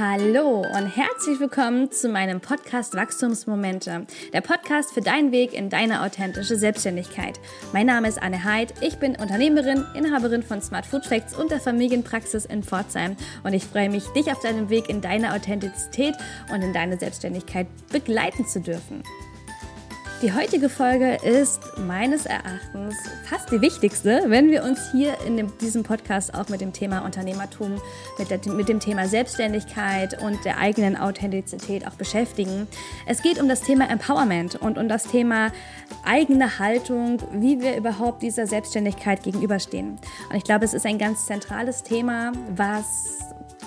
Hallo und herzlich willkommen zu meinem Podcast Wachstumsmomente, der Podcast für deinen Weg in deine authentische Selbstständigkeit. Mein Name ist Anne Heid, ich bin Unternehmerin, Inhaberin von Smart Food Facts und der Familienpraxis in Pforzheim und ich freue mich, dich auf deinem Weg in deine Authentizität und in deine Selbstständigkeit begleiten zu dürfen. Die heutige Folge ist meines Erachtens fast die wichtigste, wenn wir uns hier in dem, diesem Podcast auch mit dem Thema Unternehmertum, mit, der, mit dem Thema Selbstständigkeit und der eigenen Authentizität auch beschäftigen. Es geht um das Thema Empowerment und um das Thema eigene Haltung, wie wir überhaupt dieser Selbstständigkeit gegenüberstehen. Und ich glaube, es ist ein ganz zentrales Thema, was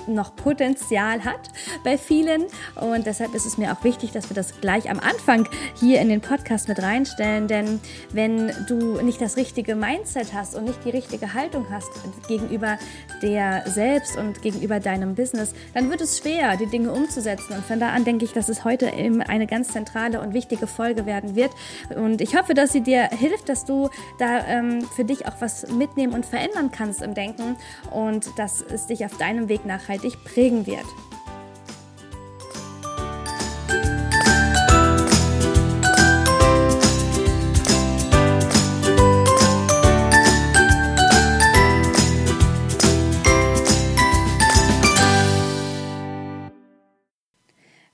noch Potenzial hat bei vielen. Und deshalb ist es mir auch wichtig, dass wir das gleich am Anfang hier in den Podcast mit reinstellen. Denn wenn du nicht das richtige Mindset hast und nicht die richtige Haltung hast gegenüber der selbst und gegenüber deinem Business, dann wird es schwer, die Dinge umzusetzen. Und von da an denke ich, dass es heute eben eine ganz zentrale und wichtige Folge werden wird. Und ich hoffe, dass sie dir hilft, dass du da ähm, für dich auch was mitnehmen und verändern kannst im Denken und dass es dich auf deinem Weg nachhaltig nachhaltig prägen wird.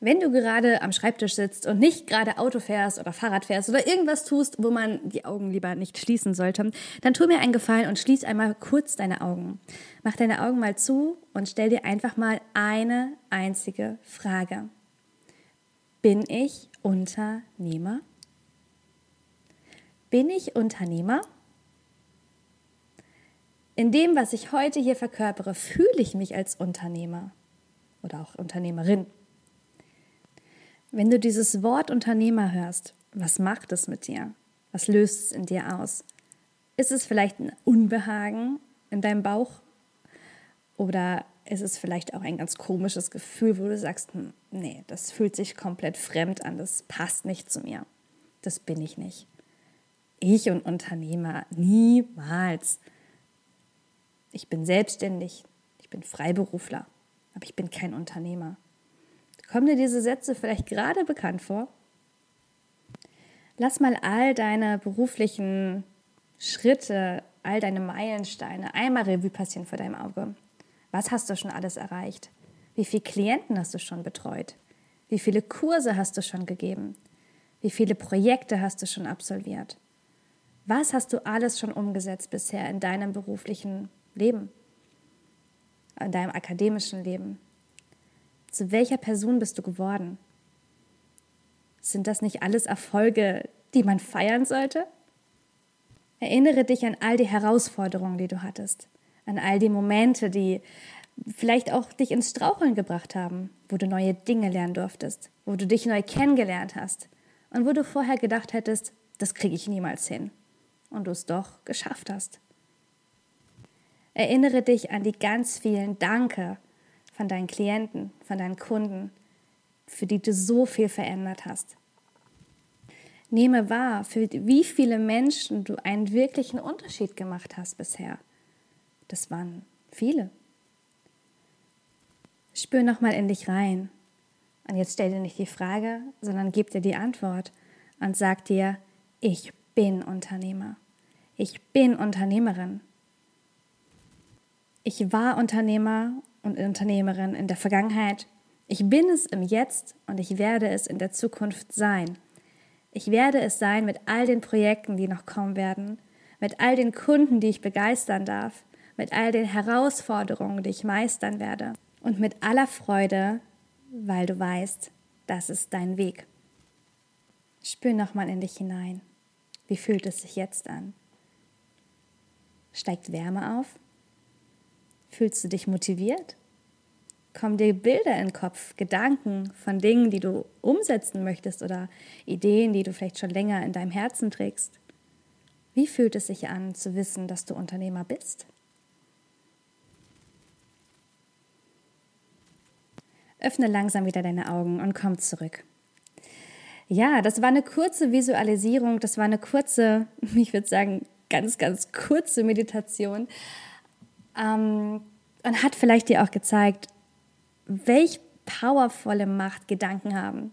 Wenn du gerade am Schreibtisch sitzt und nicht gerade Auto fährst oder Fahrrad fährst oder irgendwas tust, wo man die Augen lieber nicht schließen sollte, dann tu mir einen Gefallen und schließ einmal kurz deine Augen. Mach deine Augen mal zu und stell dir einfach mal eine einzige Frage. Bin ich Unternehmer? Bin ich Unternehmer? In dem, was ich heute hier verkörpere, fühle ich mich als Unternehmer oder auch Unternehmerin. Wenn du dieses Wort Unternehmer hörst, was macht es mit dir? Was löst es in dir aus? Ist es vielleicht ein Unbehagen in deinem Bauch? Oder ist es vielleicht auch ein ganz komisches Gefühl, wo du sagst, hm, nee, das fühlt sich komplett fremd an, das passt nicht zu mir. Das bin ich nicht. Ich und Unternehmer, niemals. Ich bin selbstständig, ich bin Freiberufler, aber ich bin kein Unternehmer. Kommen dir diese Sätze vielleicht gerade bekannt vor? Lass mal all deine beruflichen Schritte, all deine Meilensteine einmal Revue passieren vor deinem Auge. Was hast du schon alles erreicht? Wie viele Klienten hast du schon betreut? Wie viele Kurse hast du schon gegeben? Wie viele Projekte hast du schon absolviert? Was hast du alles schon umgesetzt bisher in deinem beruflichen Leben, in deinem akademischen Leben? Zu welcher Person bist du geworden? Sind das nicht alles Erfolge, die man feiern sollte? Erinnere dich an all die Herausforderungen, die du hattest, an all die Momente, die vielleicht auch dich ins Straucheln gebracht haben, wo du neue Dinge lernen durftest, wo du dich neu kennengelernt hast und wo du vorher gedacht hättest, das kriege ich niemals hin und du es doch geschafft hast. Erinnere dich an die ganz vielen Danke, von deinen Klienten, von deinen Kunden, für die du so viel verändert hast. Nehme wahr, für wie viele Menschen du einen wirklichen Unterschied gemacht hast bisher. Das waren viele. Spür nochmal in dich rein. Und jetzt stell dir nicht die Frage, sondern gib dir die Antwort und sag dir, ich bin Unternehmer. Ich bin Unternehmerin. Ich war Unternehmer und Unternehmerin in der Vergangenheit. Ich bin es im Jetzt und ich werde es in der Zukunft sein. Ich werde es sein mit all den Projekten, die noch kommen werden, mit all den Kunden, die ich begeistern darf, mit all den Herausforderungen, die ich meistern werde und mit aller Freude, weil du weißt, das ist dein Weg. Spür nochmal in dich hinein. Wie fühlt es sich jetzt an? Steigt Wärme auf? Fühlst du dich motiviert? Kommen dir Bilder in den Kopf, Gedanken von Dingen, die du umsetzen möchtest oder Ideen, die du vielleicht schon länger in deinem Herzen trägst? Wie fühlt es sich an, zu wissen, dass du Unternehmer bist? Öffne langsam wieder deine Augen und komm zurück. Ja, das war eine kurze Visualisierung, das war eine kurze, ich würde sagen, ganz, ganz kurze Meditation ähm, und hat vielleicht dir auch gezeigt, welch powervolle Machtgedanken haben.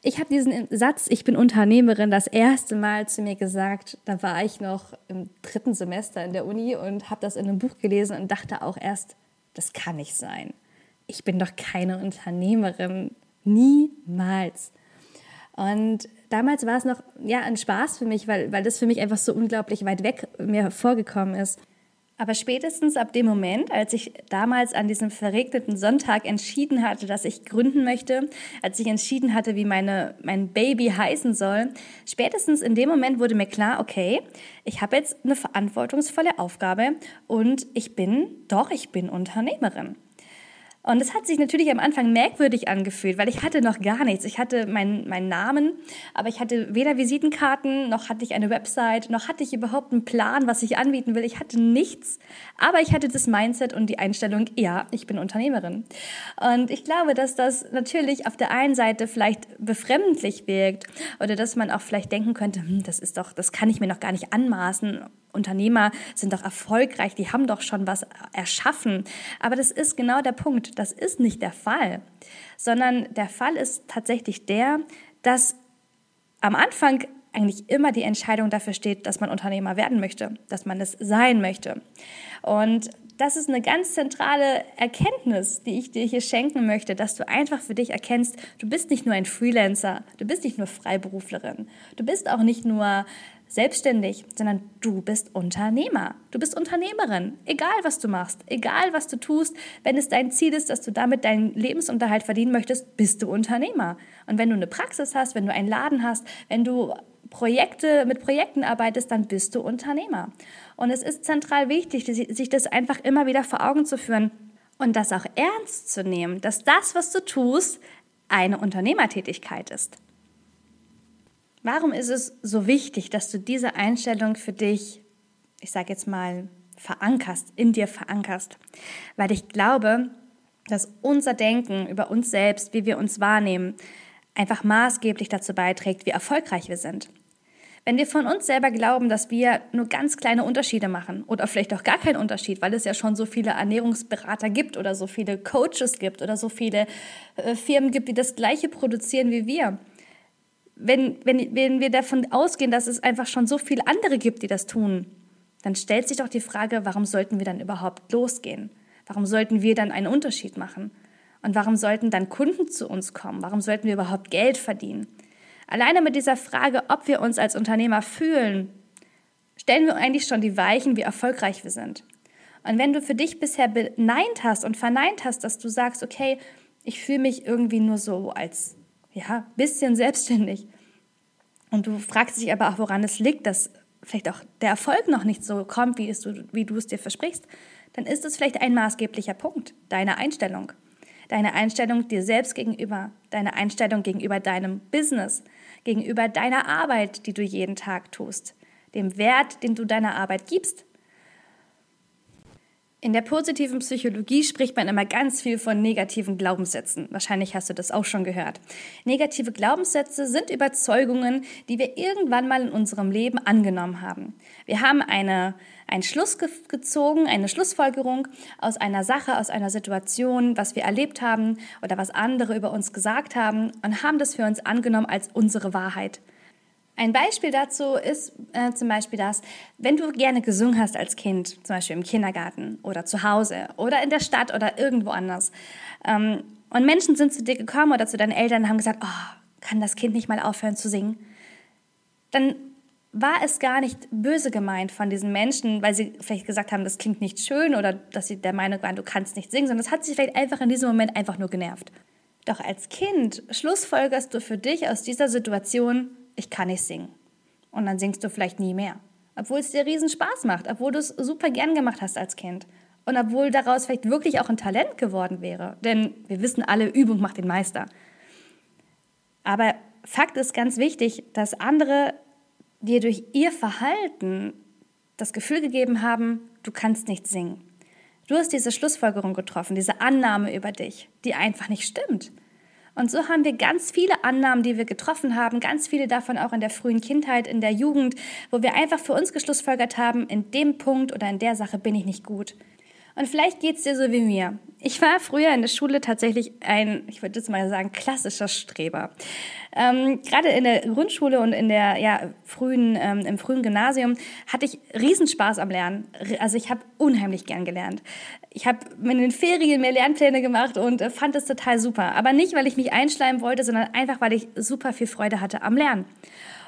Ich habe diesen Satz, ich bin Unternehmerin, das erste Mal zu mir gesagt. Da war ich noch im dritten Semester in der Uni und habe das in einem Buch gelesen und dachte auch erst, das kann nicht sein. Ich bin doch keine Unternehmerin. Niemals. Und damals war es noch ja, ein Spaß für mich, weil, weil das für mich einfach so unglaublich weit weg mir vorgekommen ist. Aber spätestens ab dem Moment, als ich damals an diesem verregneten Sonntag entschieden hatte, dass ich gründen möchte, als ich entschieden hatte, wie meine, mein Baby heißen soll, spätestens in dem Moment wurde mir klar, okay, ich habe jetzt eine verantwortungsvolle Aufgabe und ich bin, doch, ich bin Unternehmerin. Und es hat sich natürlich am Anfang merkwürdig angefühlt, weil ich hatte noch gar nichts. Ich hatte meinen, meinen Namen, aber ich hatte weder Visitenkarten, noch hatte ich eine Website, noch hatte ich überhaupt einen Plan, was ich anbieten will. Ich hatte nichts, aber ich hatte das Mindset und die Einstellung, ja, ich bin Unternehmerin. Und ich glaube, dass das natürlich auf der einen Seite vielleicht befremdlich wirkt oder dass man auch vielleicht denken könnte, hm, das ist doch, das kann ich mir noch gar nicht anmaßen Unternehmer sind doch erfolgreich, die haben doch schon was erschaffen. Aber das ist genau der Punkt. Das ist nicht der Fall, sondern der Fall ist tatsächlich der, dass am Anfang eigentlich immer die Entscheidung dafür steht, dass man Unternehmer werden möchte, dass man es sein möchte. Und das ist eine ganz zentrale Erkenntnis, die ich dir hier schenken möchte, dass du einfach für dich erkennst, du bist nicht nur ein Freelancer, du bist nicht nur Freiberuflerin, du bist auch nicht nur selbstständig, sondern du bist Unternehmer. Du bist Unternehmerin, egal was du machst, egal was du tust. Wenn es dein Ziel ist, dass du damit deinen Lebensunterhalt verdienen möchtest, bist du Unternehmer. Und wenn du eine Praxis hast, wenn du einen Laden hast, wenn du Projekte mit Projekten arbeitest, dann bist du Unternehmer. Und es ist zentral wichtig, sich das einfach immer wieder vor Augen zu führen und das auch ernst zu nehmen, dass das, was du tust, eine Unternehmertätigkeit ist. Warum ist es so wichtig, dass du diese Einstellung für dich, ich sage jetzt mal, verankerst, in dir verankerst? Weil ich glaube, dass unser Denken über uns selbst, wie wir uns wahrnehmen, einfach maßgeblich dazu beiträgt, wie erfolgreich wir sind. Wenn wir von uns selber glauben, dass wir nur ganz kleine Unterschiede machen oder vielleicht auch gar keinen Unterschied, weil es ja schon so viele Ernährungsberater gibt oder so viele Coaches gibt oder so viele äh, Firmen gibt, die das gleiche produzieren wie wir, wenn, wenn, wenn wir davon ausgehen, dass es einfach schon so viele andere gibt, die das tun, dann stellt sich doch die Frage, warum sollten wir dann überhaupt losgehen? Warum sollten wir dann einen Unterschied machen? Und warum sollten dann Kunden zu uns kommen? Warum sollten wir überhaupt Geld verdienen? Alleine mit dieser Frage, ob wir uns als Unternehmer fühlen, stellen wir eigentlich schon die Weichen, wie erfolgreich wir sind. Und wenn du für dich bisher beneint hast und verneint hast, dass du sagst, okay, ich fühle mich irgendwie nur so als ja, bisschen selbstständig. Und du fragst dich aber auch, woran es liegt, dass vielleicht auch der Erfolg noch nicht so kommt, wie, es du, wie du es dir versprichst, dann ist es vielleicht ein maßgeblicher Punkt, deine Einstellung. Deine Einstellung dir selbst gegenüber, deine Einstellung gegenüber deinem Business, gegenüber deiner Arbeit, die du jeden Tag tust, dem Wert, den du deiner Arbeit gibst. In der positiven Psychologie spricht man immer ganz viel von negativen Glaubenssätzen. Wahrscheinlich hast du das auch schon gehört. Negative Glaubenssätze sind Überzeugungen, die wir irgendwann mal in unserem Leben angenommen haben. Wir haben eine, einen Schluss gezogen, eine Schlussfolgerung aus einer Sache, aus einer Situation, was wir erlebt haben oder was andere über uns gesagt haben und haben das für uns angenommen als unsere Wahrheit. Ein Beispiel dazu ist äh, zum Beispiel das, wenn du gerne gesungen hast als Kind, zum Beispiel im Kindergarten oder zu Hause oder in der Stadt oder irgendwo anders, ähm, und Menschen sind zu dir gekommen oder zu deinen Eltern und haben gesagt, oh, kann das Kind nicht mal aufhören zu singen? Dann war es gar nicht böse gemeint von diesen Menschen, weil sie vielleicht gesagt haben, das klingt nicht schön oder dass sie der Meinung waren, du kannst nicht singen, sondern es hat sich vielleicht einfach in diesem Moment einfach nur genervt. Doch als Kind schlussfolgerst du für dich aus dieser Situation, ich kann nicht singen. Und dann singst du vielleicht nie mehr. Obwohl es dir riesen Spaß macht, obwohl du es super gern gemacht hast als Kind. Und obwohl daraus vielleicht wirklich auch ein Talent geworden wäre. Denn wir wissen alle, Übung macht den Meister. Aber Fakt ist ganz wichtig, dass andere dir durch ihr Verhalten das Gefühl gegeben haben, du kannst nicht singen. Du hast diese Schlussfolgerung getroffen, diese Annahme über dich, die einfach nicht stimmt. Und so haben wir ganz viele Annahmen, die wir getroffen haben, ganz viele davon auch in der frühen Kindheit, in der Jugend, wo wir einfach für uns geschlussfolgert haben, in dem Punkt oder in der Sache bin ich nicht gut. Und vielleicht geht's dir so wie mir. Ich war früher in der Schule tatsächlich ein, ich würde jetzt mal sagen, klassischer Streber. Ähm, Gerade in der Grundschule und in der ja, frühen, ähm, im frühen Gymnasium hatte ich Riesenspaß am Lernen. Also ich habe unheimlich gern gelernt. Ich habe in den Ferien mehr Lernpläne gemacht und äh, fand es total super. Aber nicht, weil ich mich einschleimen wollte, sondern einfach, weil ich super viel Freude hatte am Lernen.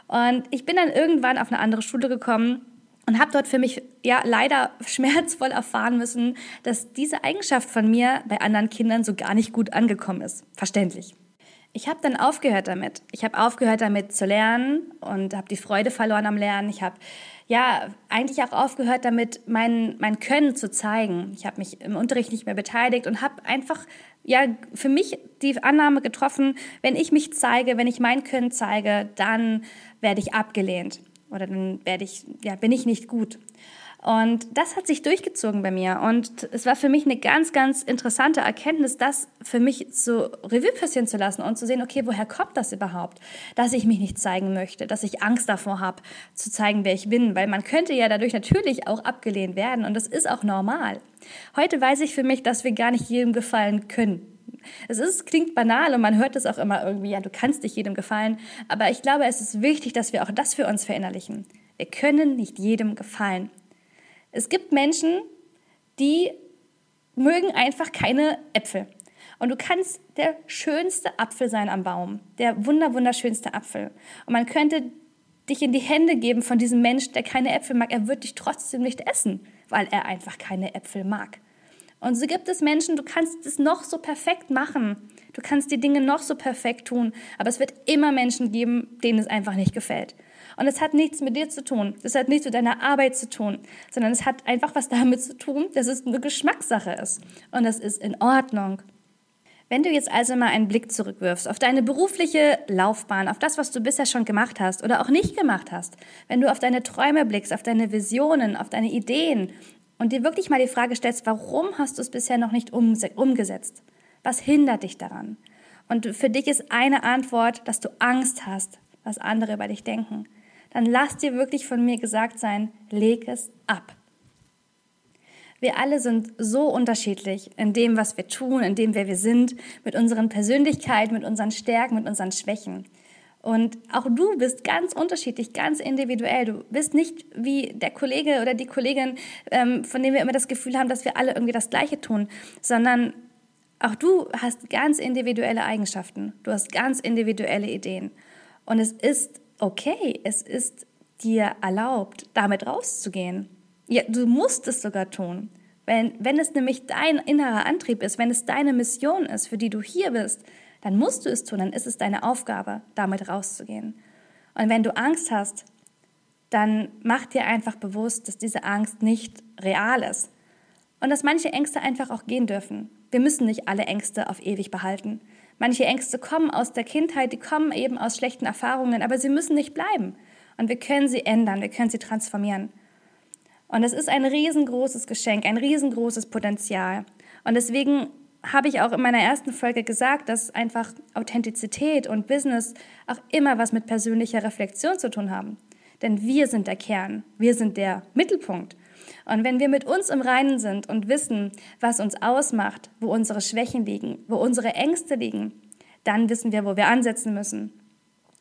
Und ich bin dann irgendwann auf eine andere Schule gekommen und habe dort für mich ja leider schmerzvoll erfahren müssen, dass diese Eigenschaft von mir bei anderen Kindern so gar nicht gut angekommen ist. Verständlich. Ich habe dann aufgehört damit. Ich habe aufgehört damit zu lernen und habe die Freude verloren am Lernen. Ich habe ja eigentlich auch aufgehört damit, mein, mein Können zu zeigen. Ich habe mich im Unterricht nicht mehr beteiligt und habe einfach ja für mich die Annahme getroffen, wenn ich mich zeige, wenn ich mein Können zeige, dann werde ich abgelehnt oder dann werde ich, ja, bin ich nicht gut. Und das hat sich durchgezogen bei mir. Und es war für mich eine ganz, ganz interessante Erkenntnis, das für mich so Revue passieren zu lassen und zu sehen, okay, woher kommt das überhaupt, dass ich mich nicht zeigen möchte, dass ich Angst davor habe, zu zeigen, wer ich bin. Weil man könnte ja dadurch natürlich auch abgelehnt werden und das ist auch normal. Heute weiß ich für mich, dass wir gar nicht jedem gefallen können. Es ist, klingt banal und man hört es auch immer irgendwie, ja, du kannst nicht jedem gefallen. Aber ich glaube, es ist wichtig, dass wir auch das für uns verinnerlichen. Wir können nicht jedem gefallen. Es gibt Menschen, die mögen einfach keine Äpfel. Und du kannst der schönste Apfel sein am Baum, der wunder wunderschönste Apfel. Und man könnte dich in die Hände geben von diesem Mensch, der keine Äpfel mag. Er wird dich trotzdem nicht essen, weil er einfach keine Äpfel mag. Und so gibt es Menschen, du kannst es noch so perfekt machen. Du kannst die Dinge noch so perfekt tun. Aber es wird immer Menschen geben, denen es einfach nicht gefällt. Und es hat nichts mit dir zu tun. Es hat nichts mit deiner Arbeit zu tun, sondern es hat einfach was damit zu tun, dass es eine Geschmackssache ist. Und das ist in Ordnung. Wenn du jetzt also mal einen Blick zurückwirfst auf deine berufliche Laufbahn, auf das, was du bisher schon gemacht hast oder auch nicht gemacht hast, wenn du auf deine Träume blickst, auf deine Visionen, auf deine Ideen, und dir wirklich mal die Frage stellst, warum hast du es bisher noch nicht umgesetzt? Was hindert dich daran? Und für dich ist eine Antwort, dass du Angst hast, was andere über dich denken. Dann lass dir wirklich von mir gesagt sein, leg es ab. Wir alle sind so unterschiedlich in dem, was wir tun, in dem, wer wir sind, mit unseren Persönlichkeiten, mit unseren Stärken, mit unseren Schwächen. Und auch du bist ganz unterschiedlich, ganz individuell. Du bist nicht wie der Kollege oder die Kollegin, ähm, von dem wir immer das Gefühl haben, dass wir alle irgendwie das Gleiche tun, sondern auch du hast ganz individuelle Eigenschaften. Du hast ganz individuelle Ideen. Und es ist okay, es ist dir erlaubt, damit rauszugehen. Ja, du musst es sogar tun. Wenn, wenn es nämlich dein innerer Antrieb ist, wenn es deine Mission ist, für die du hier bist, dann musst du es tun, dann ist es deine Aufgabe, damit rauszugehen. Und wenn du Angst hast, dann mach dir einfach bewusst, dass diese Angst nicht real ist und dass manche Ängste einfach auch gehen dürfen. Wir müssen nicht alle Ängste auf ewig behalten. Manche Ängste kommen aus der Kindheit, die kommen eben aus schlechten Erfahrungen, aber sie müssen nicht bleiben. Und wir können sie ändern, wir können sie transformieren. Und es ist ein riesengroßes Geschenk, ein riesengroßes Potenzial. Und deswegen habe ich auch in meiner ersten Folge gesagt, dass einfach Authentizität und Business auch immer was mit persönlicher Reflexion zu tun haben. Denn wir sind der Kern, wir sind der Mittelpunkt. Und wenn wir mit uns im Reinen sind und wissen, was uns ausmacht, wo unsere Schwächen liegen, wo unsere Ängste liegen, dann wissen wir, wo wir ansetzen müssen.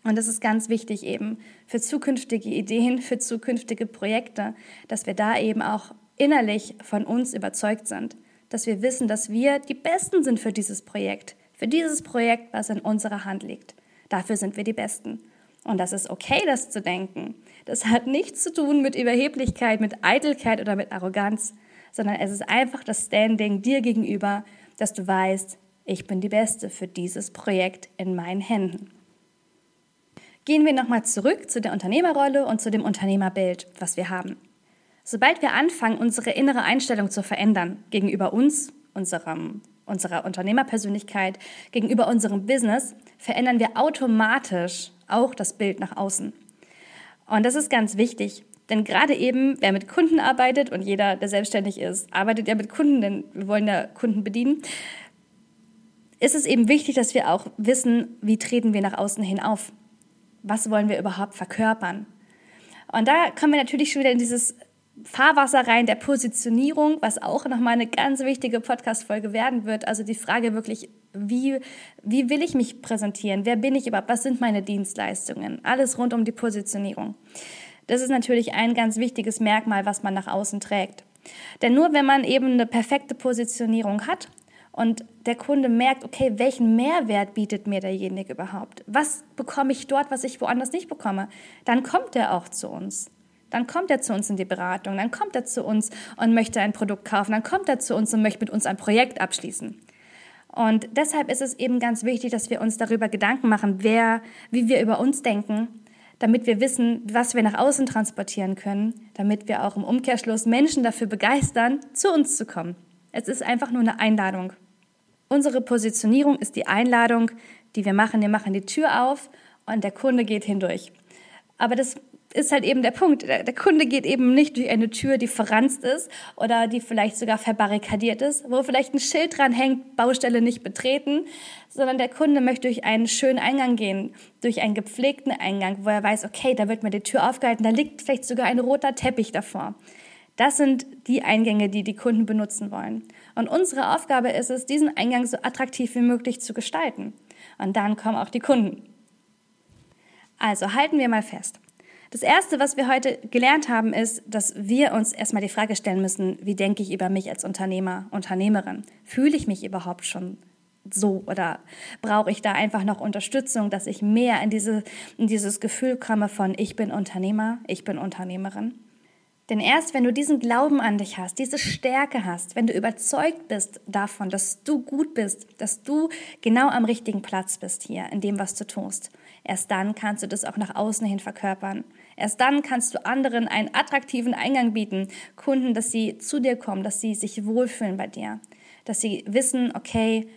Und das ist ganz wichtig eben für zukünftige Ideen, für zukünftige Projekte, dass wir da eben auch innerlich von uns überzeugt sind dass wir wissen, dass wir die Besten sind für dieses Projekt, für dieses Projekt, was in unserer Hand liegt. Dafür sind wir die Besten. Und das ist okay, das zu denken. Das hat nichts zu tun mit Überheblichkeit, mit Eitelkeit oder mit Arroganz, sondern es ist einfach das Standing dir gegenüber, dass du weißt, ich bin die Beste für dieses Projekt in meinen Händen. Gehen wir nochmal zurück zu der Unternehmerrolle und zu dem Unternehmerbild, was wir haben. Sobald wir anfangen, unsere innere Einstellung zu verändern gegenüber uns, unserem, unserer Unternehmerpersönlichkeit, gegenüber unserem Business, verändern wir automatisch auch das Bild nach außen. Und das ist ganz wichtig, denn gerade eben, wer mit Kunden arbeitet und jeder, der selbstständig ist, arbeitet ja mit Kunden, denn wir wollen ja Kunden bedienen, ist es eben wichtig, dass wir auch wissen, wie treten wir nach außen hin auf? Was wollen wir überhaupt verkörpern? Und da kommen wir natürlich schon wieder in dieses Fahrwasser rein der Positionierung, was auch nochmal eine ganz wichtige Podcast-Folge werden wird. Also die Frage wirklich, wie, wie will ich mich präsentieren? Wer bin ich überhaupt? Was sind meine Dienstleistungen? Alles rund um die Positionierung. Das ist natürlich ein ganz wichtiges Merkmal, was man nach außen trägt. Denn nur wenn man eben eine perfekte Positionierung hat und der Kunde merkt, okay, welchen Mehrwert bietet mir derjenige überhaupt? Was bekomme ich dort, was ich woanders nicht bekomme? Dann kommt er auch zu uns. Dann kommt er zu uns in die Beratung, dann kommt er zu uns und möchte ein Produkt kaufen, dann kommt er zu uns und möchte mit uns ein Projekt abschließen. Und deshalb ist es eben ganz wichtig, dass wir uns darüber Gedanken machen, wer, wie wir über uns denken, damit wir wissen, was wir nach außen transportieren können, damit wir auch im Umkehrschluss Menschen dafür begeistern, zu uns zu kommen. Es ist einfach nur eine Einladung. Unsere Positionierung ist die Einladung, die wir machen. Wir machen die Tür auf und der Kunde geht hindurch. Aber das ist halt eben der Punkt. Der, Kunde geht eben nicht durch eine Tür, die verranzt ist oder die vielleicht sogar verbarrikadiert ist, wo vielleicht ein Schild dran hängt, Baustelle nicht betreten, sondern der Kunde möchte durch einen schönen Eingang gehen, durch einen gepflegten Eingang, wo er weiß, okay, da wird mir die Tür aufgehalten, da liegt vielleicht sogar ein roter Teppich davor. Das sind die Eingänge, die die Kunden benutzen wollen. Und unsere Aufgabe ist es, diesen Eingang so attraktiv wie möglich zu gestalten. Und dann kommen auch die Kunden. Also halten wir mal fest. Das Erste, was wir heute gelernt haben, ist, dass wir uns erstmal die Frage stellen müssen, wie denke ich über mich als Unternehmer, Unternehmerin? Fühle ich mich überhaupt schon so oder brauche ich da einfach noch Unterstützung, dass ich mehr in, diese, in dieses Gefühl komme von ich bin Unternehmer, ich bin Unternehmerin? Denn erst wenn du diesen Glauben an dich hast, diese Stärke hast, wenn du überzeugt bist davon, dass du gut bist, dass du genau am richtigen Platz bist hier in dem, was du tust, erst dann kannst du das auch nach außen hin verkörpern. Erst dann kannst du anderen einen attraktiven Eingang bieten, Kunden, dass sie zu dir kommen, dass sie sich wohlfühlen bei dir, dass sie wissen, okay,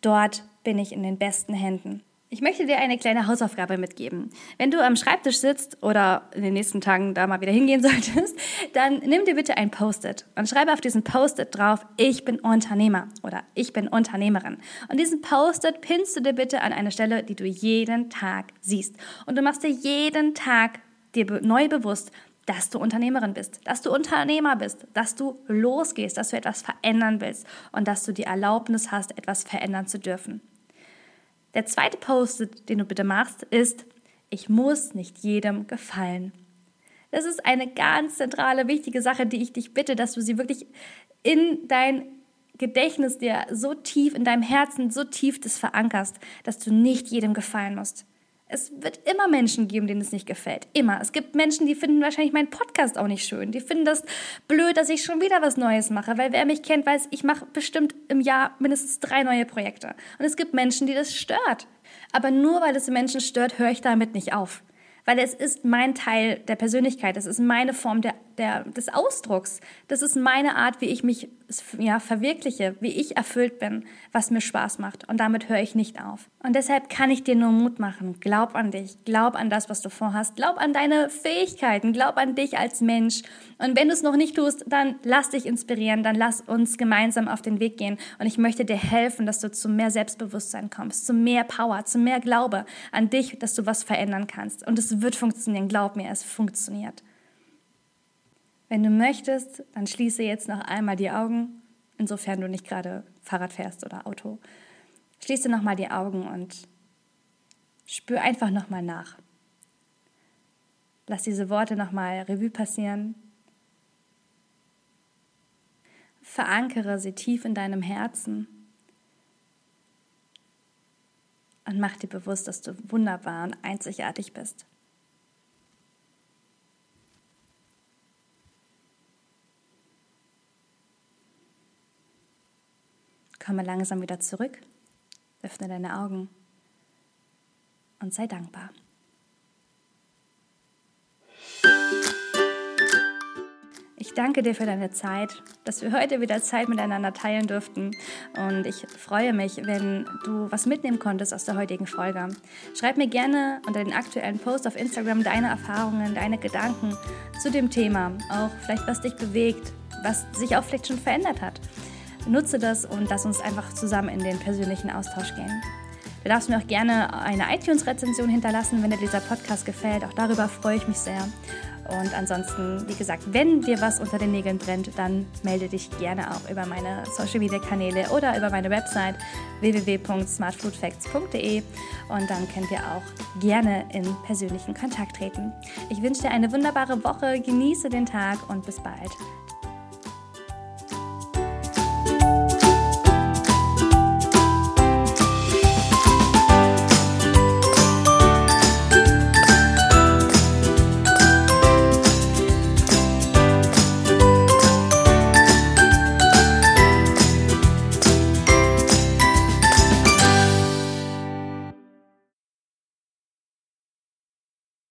dort bin ich in den besten Händen. Ich möchte dir eine kleine Hausaufgabe mitgeben. Wenn du am Schreibtisch sitzt oder in den nächsten Tagen da mal wieder hingehen solltest, dann nimm dir bitte ein Post-it und schreibe auf diesen Post-it drauf, ich bin Unternehmer oder ich bin Unternehmerin. Und diesen Post-it pinnst du dir bitte an eine Stelle, die du jeden Tag siehst. Und du machst dir jeden Tag dir neu bewusst, dass du Unternehmerin bist, dass du Unternehmer bist, dass du losgehst, dass du etwas verändern willst und dass du die Erlaubnis hast, etwas verändern zu dürfen. Der zweite Post, den du bitte machst, ist, ich muss nicht jedem gefallen. Das ist eine ganz zentrale, wichtige Sache, die ich dich bitte, dass du sie wirklich in dein Gedächtnis dir so tief, in deinem Herzen so tief das verankerst, dass du nicht jedem gefallen musst. Es wird immer Menschen geben, denen es nicht gefällt. Immer. Es gibt Menschen, die finden wahrscheinlich meinen Podcast auch nicht schön. Die finden das blöd, dass ich schon wieder was Neues mache. Weil wer mich kennt, weiß, ich mache bestimmt im Jahr mindestens drei neue Projekte. Und es gibt Menschen, die das stört. Aber nur weil es Menschen stört, höre ich damit nicht auf weil es ist mein Teil der Persönlichkeit, es ist meine Form der, der, des Ausdrucks, das ist meine Art, wie ich mich ja, verwirkliche, wie ich erfüllt bin, was mir Spaß macht. Und damit höre ich nicht auf. Und deshalb kann ich dir nur Mut machen, glaub an dich, glaub an das, was du vorhast, glaub an deine Fähigkeiten, glaub an dich als Mensch. Und wenn du es noch nicht tust, dann lass dich inspirieren, dann lass uns gemeinsam auf den Weg gehen. Und ich möchte dir helfen, dass du zu mehr Selbstbewusstsein kommst, zu mehr Power, zu mehr Glaube an dich, dass du was verändern kannst. Und es wird funktionieren, glaub mir, es funktioniert. Wenn du möchtest, dann schließe jetzt noch einmal die Augen, insofern du nicht gerade Fahrrad fährst oder Auto. Schließe nochmal die Augen und spür einfach nochmal nach. Lass diese Worte nochmal Revue passieren. Verankere sie tief in deinem Herzen und mach dir bewusst, dass du wunderbar und einzigartig bist. Komme langsam wieder zurück, öffne deine Augen und sei dankbar. Ich danke dir für deine Zeit, dass wir heute wieder Zeit miteinander teilen durften. Und ich freue mich, wenn du was mitnehmen konntest aus der heutigen Folge. Schreib mir gerne unter den aktuellen Post auf Instagram deine Erfahrungen, deine Gedanken zu dem Thema. Auch vielleicht, was dich bewegt, was sich auch vielleicht schon verändert hat. Nutze das und lass uns einfach zusammen in den persönlichen Austausch gehen. Du darfst mir auch gerne eine iTunes-Rezension hinterlassen, wenn dir dieser Podcast gefällt. Auch darüber freue ich mich sehr. Und ansonsten, wie gesagt, wenn dir was unter den Nägeln brennt, dann melde dich gerne auch über meine Social Media Kanäle oder über meine Website www.smartfoodfacts.de und dann können wir auch gerne in persönlichen Kontakt treten. Ich wünsche dir eine wunderbare Woche, genieße den Tag und bis bald.